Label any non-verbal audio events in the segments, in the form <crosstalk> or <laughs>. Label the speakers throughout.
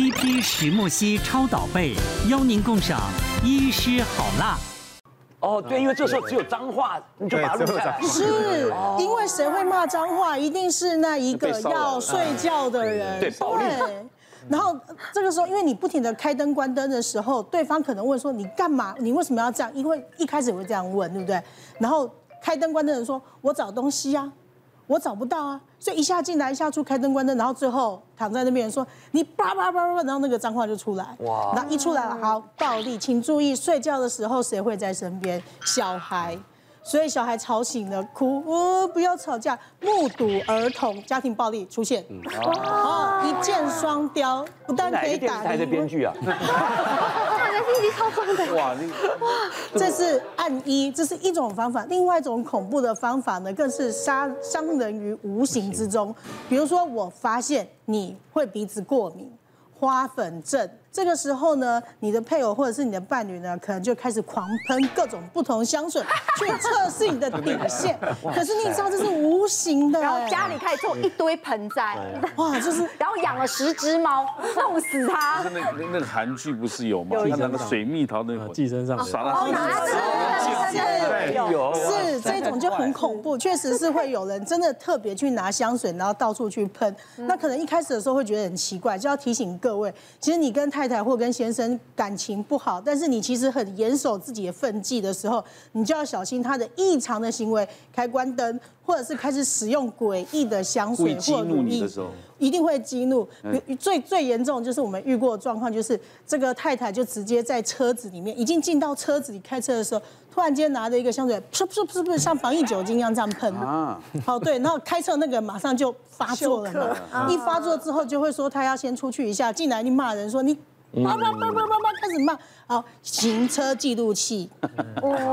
Speaker 1: TP 石墨烯超导被，邀您共赏医师好辣。
Speaker 2: 哦，对，因为这时候只有脏话，你就把它录下来。
Speaker 3: 是因为谁会骂脏话？一定是那一个要睡觉的人。
Speaker 2: 对，暴力。
Speaker 3: 然后这个时候，因为你不停的开灯关灯的时候，对方可能问说：“你干嘛？你为什么要这样？”因为一开始会这样问，对不对？然后开灯关灯的人说：“我找东西啊，我找不到啊。”所以一下进来，一下出，开灯关灯，然后最后躺在那边说：“你叭叭叭叭”，然后那个脏话就出来。哇！然后一出来了，好，暴力，请注意，睡觉的时候谁会在身边？小孩。所以小孩吵醒了，哭，哦，不要吵架，目睹儿童家庭暴力出现，哦，一箭双雕，不但可以打。
Speaker 2: 台的编剧啊，<laughs> 哇，
Speaker 4: 人心机超重的。哇，你
Speaker 3: 哇，这是按一，这是一种方法，另外一种恐怖的方法呢，更是杀伤人于无形之中。比如说，我发现你会鼻子过敏，花粉症。这个时候呢，你的配偶或者是你的伴侣呢，可能就开始狂喷各种不同香水 <laughs> 去测试你的底线。可是你知道这是无形的，
Speaker 4: 然后家里开始做一堆盆栽，
Speaker 3: 哇，就是 <laughs>
Speaker 4: 然后养了十只猫，弄死它。
Speaker 5: 那那个韩剧不是有吗？有那个水蜜桃那个
Speaker 6: 寄生上
Speaker 5: 洒到
Speaker 3: 有是这种就很恐怖，确实是会有人真的特别去拿香水，然后到处去喷。那可能一开始的时候会觉得很奇怪，就要提醒各位，其实你跟他。太太或跟先生感情不好，但是你其实很严守自己的分际的时候，你就要小心他的异常的行为，开关灯，或者是开始使用诡异的香水或乳液，一定会激怒。最最严重就是我们遇过的状况，就是这个太太就直接在车子里面，已经进到车子里开车的时候，突然间拿着一个香水，噗噗噗噗，像防疫酒精一样这样喷。啊，好对，然后开车那个马上就发作了嘛，一发作之后就会说他要先出去一下，进来你骂人说你。叭叭叭叭叭叭，开始骂。好，行车记录器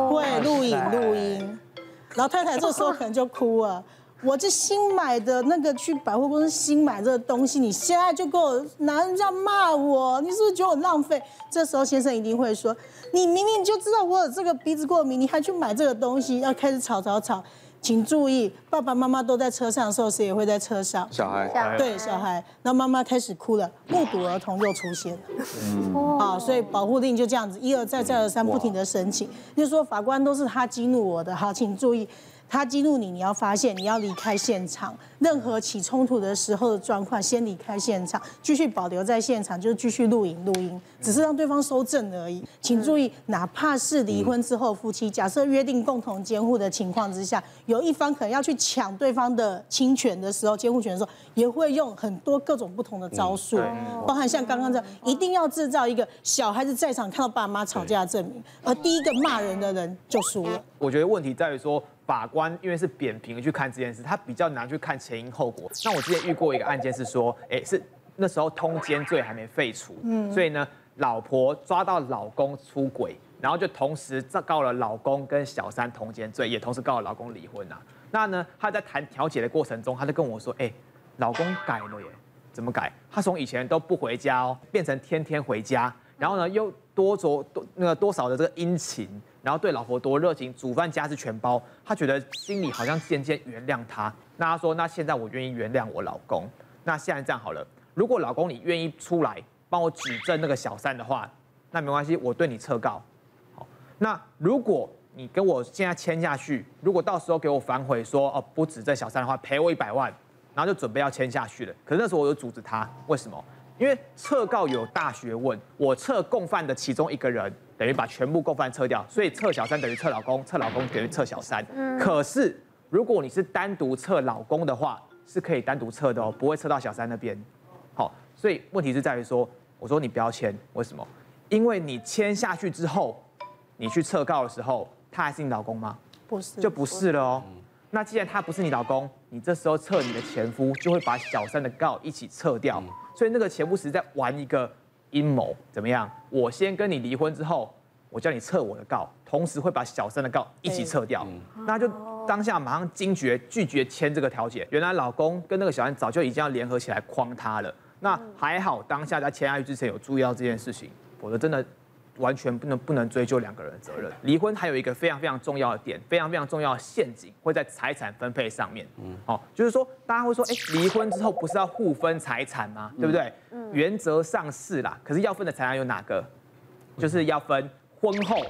Speaker 3: 会录影录音，然后太太这时候可能就哭了。我这新买的那个去百货公司新买这个东西，你现在就给我拿人家骂我，你是不是觉得我浪费？这时候先生一定会说，你明明就知道我有这个鼻子过敏，你还去买这个东西，要开始吵吵吵。请注意，爸爸妈妈都在车上的时候，谁也会在车上。
Speaker 5: 小孩，
Speaker 3: 对小孩，那妈妈开始哭了，目睹儿童又出现了。嗯，啊，所以保护令就这样子一而再再而三不停的申请，就是说法官都是他激怒我的。好，请注意。他激怒你，你要发现，你要离开现场。任何起冲突的时候的状况，先离开现场，继续保留在现场，就是继续录影录音，只是让对方收证而已。请注意，哪怕是离婚之后夫妻，假设约定共同监护的情况之下，有一方可能要去抢对方的亲权的时候，监护权的时候，也会用很多各种不同的招数，包含像刚刚这样，一定要制造一个小孩子在场看到爸妈吵架的证明，而第一个骂人的人就输了。
Speaker 7: 我觉得问题在于说。法官因为是扁平的去看这件事，他比较难去看前因后果。那我之前遇过一个案件是说，哎，是那时候通奸罪还没废除，嗯，所以呢，老婆抓到老公出轨，然后就同时告了老公跟小三通奸罪，也同时告了老公离婚啊。那呢，他在谈调解的过程中，他就跟我说，哎，老公改了耶，怎么改？他从以前都不回家哦，变成天天回家，然后呢，又多着多那个多少的这个殷勤。然后对老婆多热情，煮饭家事全包，他觉得心里好像渐渐原谅他。那他说，那现在我愿意原谅我老公。那现在这样好了，如果老公你愿意出来帮我举证那个小三的话，那没关系，我对你撤告。好，那如果你跟我现在签下去，如果到时候给我反悔说哦不指证小三的话，赔我一百万，然后就准备要签下去了。可是那时候我有阻止他，为什么？因为撤告有大学问，我撤共犯的其中一个人。等于把全部共犯撤掉，所以撤小三等于撤老公，撤老公等于撤小三。嗯。可是如果你是单独撤老公的话，是可以单独撤的哦，不会撤到小三那边。好，所以问题是在于说，我说你不要签，为什么？因为你签下去之后，你去撤告的时候，他还是你老公吗？
Speaker 3: 不是，
Speaker 7: 就不是了哦。那既然他不是你老公，你这时候撤你的前夫，就会把小三的告一起撤掉。所以那个前夫是在玩一个。阴谋怎么样？我先跟你离婚之后，我叫你撤我的告，同时会把小三的告一起撤掉。那就当下马上惊觉拒绝签这个调解。原来老公跟那个小三早就已经要联合起来诓他了。那还好当下在签下去之前有注意到这件事情，否则真的完全不能不能追究两个人的责任。离婚还有一个非常非常重要的点，非常非常重要的陷阱会在财产分配上面。嗯，好，就是说大家会说，哎，离婚之后不是要互分财产吗？对不对？嗯，原则上是啦，可是要分的财产有哪个？就是要分婚后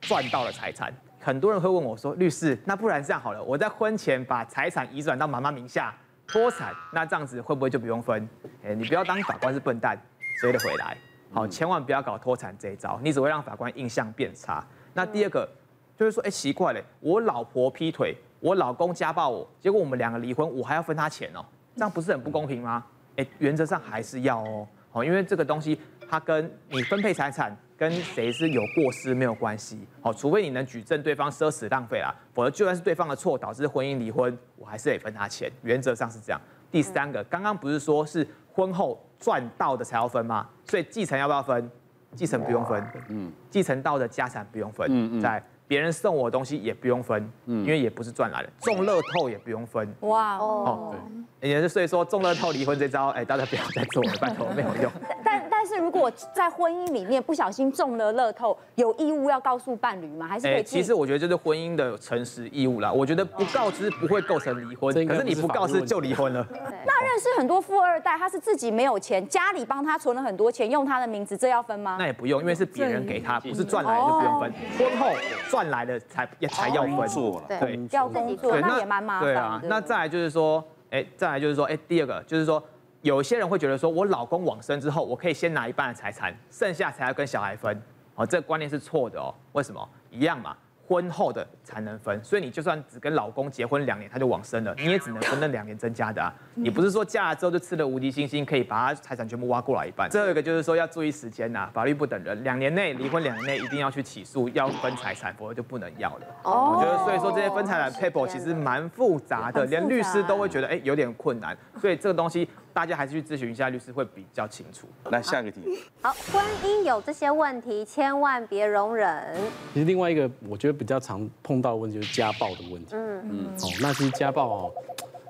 Speaker 7: 赚到的财产。很多人会问我说，律师，那不然这样好了，我在婚前把财产移转到妈妈名下，脱产，那这样子会不会就不用分？哎，你不要当法官是笨蛋，追得回来。好，千万不要搞脱产这一招，你只会让法官印象变差。那第二个就是说，哎，奇怪嘞，我老婆劈腿，我老公家暴我，结果我们两个离婚，我还要分他钱哦，这样不是很不公平吗？哎，原则上还是要哦，好，因为这个东西它跟你分配财产跟谁是有过失没有关系，好，除非你能举证对方奢侈浪费啦，否则就算是对方的错导致婚姻离婚，我还是得分他钱，原则上是这样。第三个，刚刚不是说是婚后。赚到的才要分吗？所以继承要不要分？继承不用分。嗯，继承到的家产不用分。嗯嗯，在别人送我的东西也不用分。嗯，因为也不是赚来的。中乐透也不用分。哇哦。也是所以说中乐透离婚这招，哎，大家不要再做了，拜托没有用。<laughs>
Speaker 4: 但但是如果在婚姻里面不小心中了乐透，有义务要告诉伴侣吗？还是可以？
Speaker 7: 其实我觉得这是婚姻的诚实义务啦。我觉得不告知不会构成离婚，<laughs> 可是你不告知就离婚了。
Speaker 4: 那认识很多富二代，他是自己没有钱，家里帮他存了很多钱，用他的名字，这要分吗？
Speaker 7: 那也不用，因为是别人给他，不是赚来的就不用分。婚后赚来的才也才要分。
Speaker 4: 对，要工作，那也蛮麻烦。
Speaker 7: 对啊，那再来就是说。哎，再来就是说，哎，第二个就是说，有些人会觉得说，我老公往生之后，我可以先拿一半的财产，剩下才要跟小孩分，哦，这个观念是错的哦。为什么？一样嘛。婚后的才能分，所以你就算只跟老公结婚两年他就往生了，你也只能分那两年增加的啊。你不是说嫁了之后就吃了无敌星星，可以把他财产全部挖过来一半。最后一个就是说要注意时间呐，法律不等人，两年内离婚，两年内一定要去起诉要分财产，否则就不能要了。哦，我觉得所以说这些分财产 paper 其实蛮复杂的，连律师都会觉得哎有点困难，所以这个东西。大家还是去咨询一下律师会比较清楚。
Speaker 5: 来下一个题。
Speaker 6: 好，婚姻有这些问题，千万别容忍。
Speaker 8: 其实另外一个我觉得比较常碰到的问题就是家暴的问题。嗯嗯。哦，那其实家暴哦，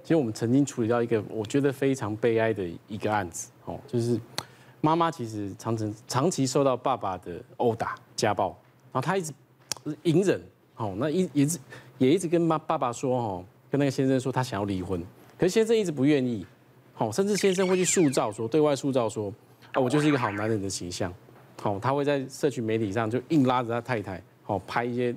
Speaker 8: 其实我们曾经处理到一个我觉得非常悲哀的一个案子哦，就是妈妈其实长期长期受到爸爸的殴打家暴，然后她一直隐忍，哦，那一一直也一直跟妈爸爸说哦，跟那个先生说他想要离婚，可是先生一直不愿意。好，甚至先生会去塑造说，对外塑造说，啊，我就是一个好男人的形象。好，他会在社群媒体上就硬拉着他太太，好拍一些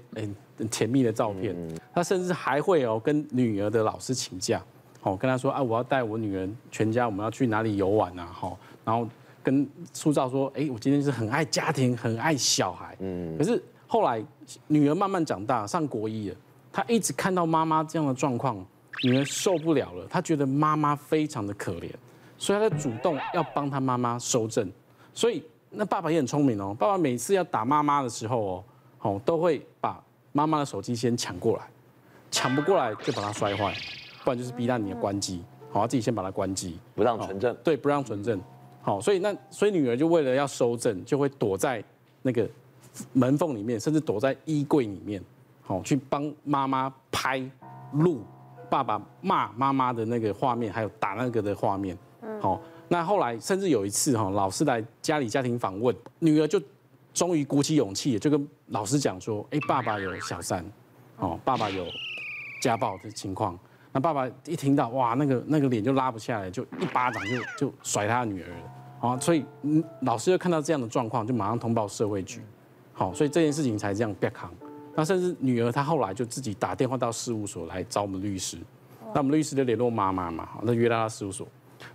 Speaker 8: 很甜蜜的照片。他甚至还会哦跟女儿的老师请假，好跟他说啊，我要带我女儿全家，我们要去哪里游玩啊？好，然后跟塑造说，哎，我今天是很爱家庭，很爱小孩。嗯。可是后来女儿慢慢长大，上国一了，她一直看到妈妈这样的状况。女儿受不了了，她觉得妈妈非常的可怜，所以她主动要帮她妈妈收证。所以那爸爸也很聪明哦，爸爸每次要打妈妈的时候哦，哦都会把妈妈的手机先抢过来，抢不过来就把它摔坏，不然就是逼到你的关机，好，自己先把它关机，
Speaker 2: 不让存证。
Speaker 8: 对，不让存证。好，所以那所以女儿就为了要收证，就会躲在那个门缝里面，甚至躲在衣柜里面，好去帮妈妈拍录。爸爸骂妈妈的那个画面，还有打那个的画面，好，那后来甚至有一次哈，老师来家里家庭访问，女儿就终于鼓起勇气，就跟老师讲说，哎，爸爸有小三，哦，爸爸有家暴的情况。那爸爸一听到，哇，那个那个脸就拉不下来，就一巴掌就就甩他女儿了，好，所以嗯，老师就看到这样的状况，就马上通报社会局，好，所以这件事情才这样变康。那甚至女儿她后来就自己打电话到事务所来找我们律师，那我们律师就联络妈妈嘛，那约到她事务所。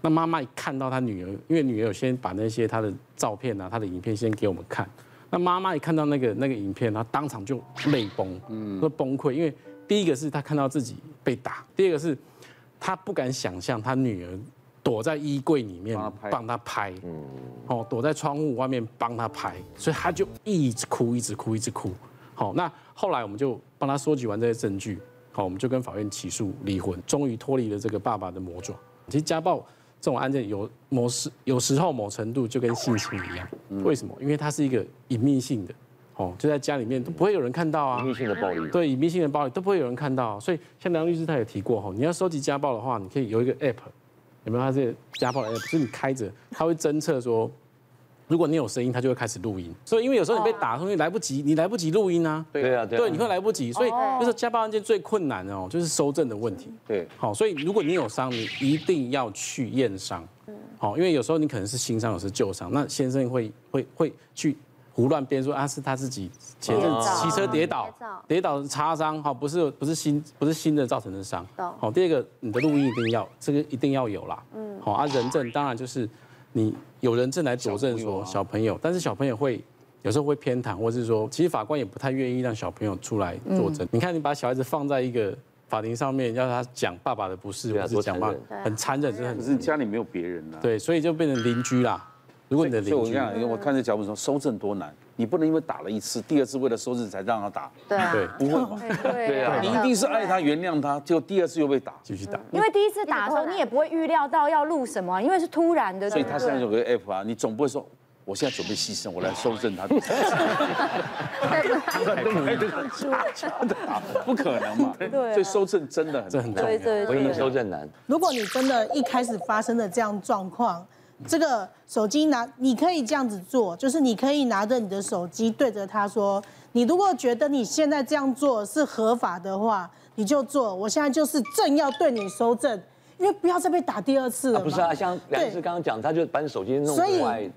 Speaker 8: 那妈妈一看到她女儿，因为女儿有先把那些她的照片啊、她的影片先给我们看。那妈妈一看到那个那个影片，她当场就泪崩，嗯，都崩溃。因为第一个是她看到自己被打，第二个是她不敢想象她女儿躲在衣柜里面帮她拍，嗯，哦，躲在窗户外面帮她拍，所以她就一直哭，一直哭，一直哭。好，那后来我们就帮他收集完这些证据，好，我们就跟法院起诉离婚，终于脱离了这个爸爸的魔爪。其实家暴这种案件有某时有时候某程度就跟性侵一样，为什么？因为它是一个隐秘性的，哦，就在家里面都不会有人看到啊。
Speaker 2: 隐秘性的暴力。
Speaker 8: 对，隐秘性的暴力都不会有人看到，所以像梁律师他也提过哈，你要收集家暴的话，你可以有一个 app，有没有？它是家暴的 app，就是你开着，它会侦测说如果你有声音，它就会开始录音。所以因为有时候你被打，所以来不及，你来不及录音啊。
Speaker 2: 对啊，
Speaker 8: 对，你会来不及。所以就是家暴案件最困难的哦，就是收证的问题。
Speaker 2: 对，
Speaker 8: 好，所以如果你有伤，你一定要去验伤。好，因为有时候你可能是新伤，有时是旧伤，那先生会会会去。胡乱编说啊，是他自己前阵骑车跌倒，跌倒擦伤，好，不是不是新不是新的造成的伤。好，第二个你的录音一定要，这个一定要有啦。嗯，好啊，人证当然就是你有人证来佐证说小朋友，但是小朋友会有时候会偏袒，或是说其实法官也不太愿意让小朋友出来作证。你看你把小孩子放在一个法庭上面，要他讲爸爸的不是，或是讲爸很残忍，真的很。
Speaker 5: 可是家里没有别人啊。
Speaker 8: 对，所以就变成邻居啦。如果你的邻居，
Speaker 5: 我讲，我看这脚本说收证多难，你不能因为打了一次，第二次为了收拾才让他打，
Speaker 6: 对
Speaker 8: 对，
Speaker 5: 不会嘛？对啊，你一定是爱他、原谅他，结果第二次又被打，
Speaker 8: 继续打。
Speaker 4: 因为第一次打的时候，你也不会预料到要录什么，因为是突然的。
Speaker 5: 所以他现在有个 app 啊，你总不会说，我现在准备牺牲，我来收正他。<laughs> 不可能嘛？<laughs> 对，所以收正真的很很重要，
Speaker 2: 婚姻搜证难。
Speaker 3: 如果你真的一开始发生了这样状况。这个手机拿，你可以这样子做，就是你可以拿着你的手机对着他说，你如果觉得你现在这样做是合法的话，你就做。我现在就是正要对你收证，因为不要再被打第二次了。
Speaker 2: 不是啊，像梁医师刚刚讲，他就把你手机弄出来，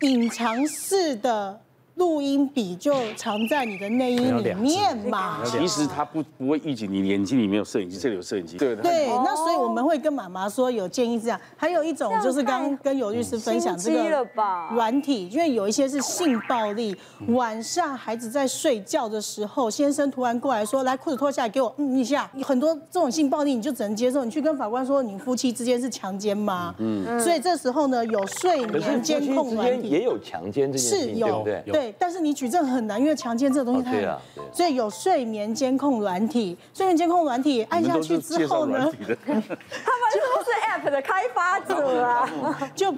Speaker 3: 隐藏式的。录音笔就藏在你的内衣里面嘛。
Speaker 5: 其实它不不会预警你眼睛里面有摄影机，这里有摄影机。对
Speaker 3: 对，那所以我们会跟妈妈说，有建议这样。还有一种就是刚刚跟尤律师分享这个软体，因为有一些是性暴力。晚上孩子在睡觉的时候，先生突然过来说：“来，裤子脱下来给我嗯一下。”很多这种性暴力你就只能接受，你去跟法官说，你夫妻之间是强奸吗？嗯。所以这时候呢，有睡眠监控软体
Speaker 2: 也有强奸这件事情，对不对？
Speaker 3: 对。但是你举证很难，因为强奸这个东西太……对啊，所以有睡眠监控软体，睡眠监控软体按下去之后呢，<laughs>
Speaker 4: 他们都是 App 的开发者啊，
Speaker 3: 就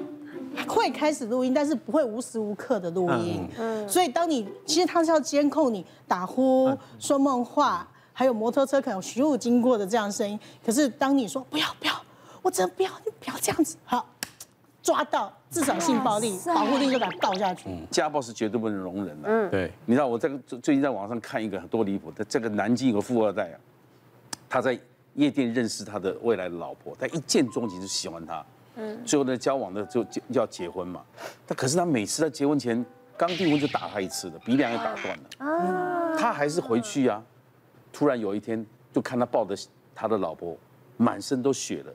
Speaker 3: 会开始录音，但是不会无时无刻的录音。嗯，所以当你其实他是要监控你打呼、说梦话，还有摩托车可能徐路经过的这样声音。可是当你说不要不要，我真的不要，你不要这样子，好。抓到至少性暴力，保护令就把他告下去。
Speaker 5: 家暴是绝对不能容忍的。嗯，对。你知道我这个最近在网上看一个很多离谱的，这个南京有个富二代啊，他在夜店认识他的未来的老婆，他一见钟情就喜欢她。嗯。最后呢，交往的就就要结婚嘛。他可是他每次在结婚前刚订婚就打他一次的，鼻梁也打断了。啊。他还是回去啊。突然有一天就看他抱着他的老婆，满身都血了。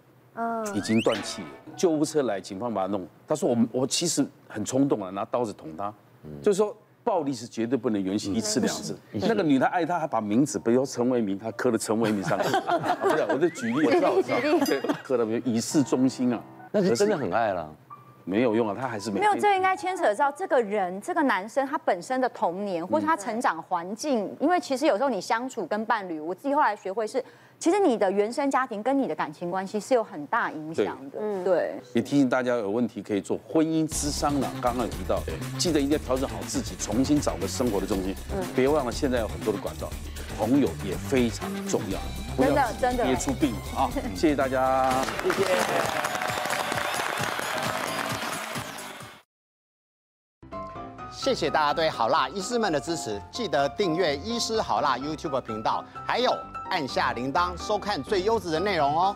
Speaker 5: 已经断气了，救护车来，警方把他弄。他说：“我我其实很冲动啊，拿刀子捅他。就是说，暴力是绝对不能允许一次两次。那个女的爱他，还把名字，比如说陈为民，他刻了陈为民上去。<laughs> 不是，我在举例，我知道，我知道，刻了，以示忠心啊。
Speaker 2: 那是真的很爱了。”
Speaker 5: 没有用啊，他还是没，
Speaker 4: 没有。这个应该牵扯到这个人，这个男生他本身的童年，或是他成长环境。因为其实有时候你相处跟伴侣，我自己后来学会是，其实你的原生家庭跟你的感情关系是有很大影响的。嗯，对。
Speaker 5: 也提醒大家有问题可以做婚姻之商了。刚刚有提到，记得一定要调整好自己，重新找个生活的重心。嗯。别忘了现在有很多的管道，朋友也非常重要。
Speaker 4: 真的真的。
Speaker 5: 憋出病啊！<laughs> 谢谢大家，谢谢。
Speaker 9: 谢谢大家对好辣医师们的支持，记得订阅医师好辣 YouTube 频道，还有按下铃铛收看最优质的内容哦。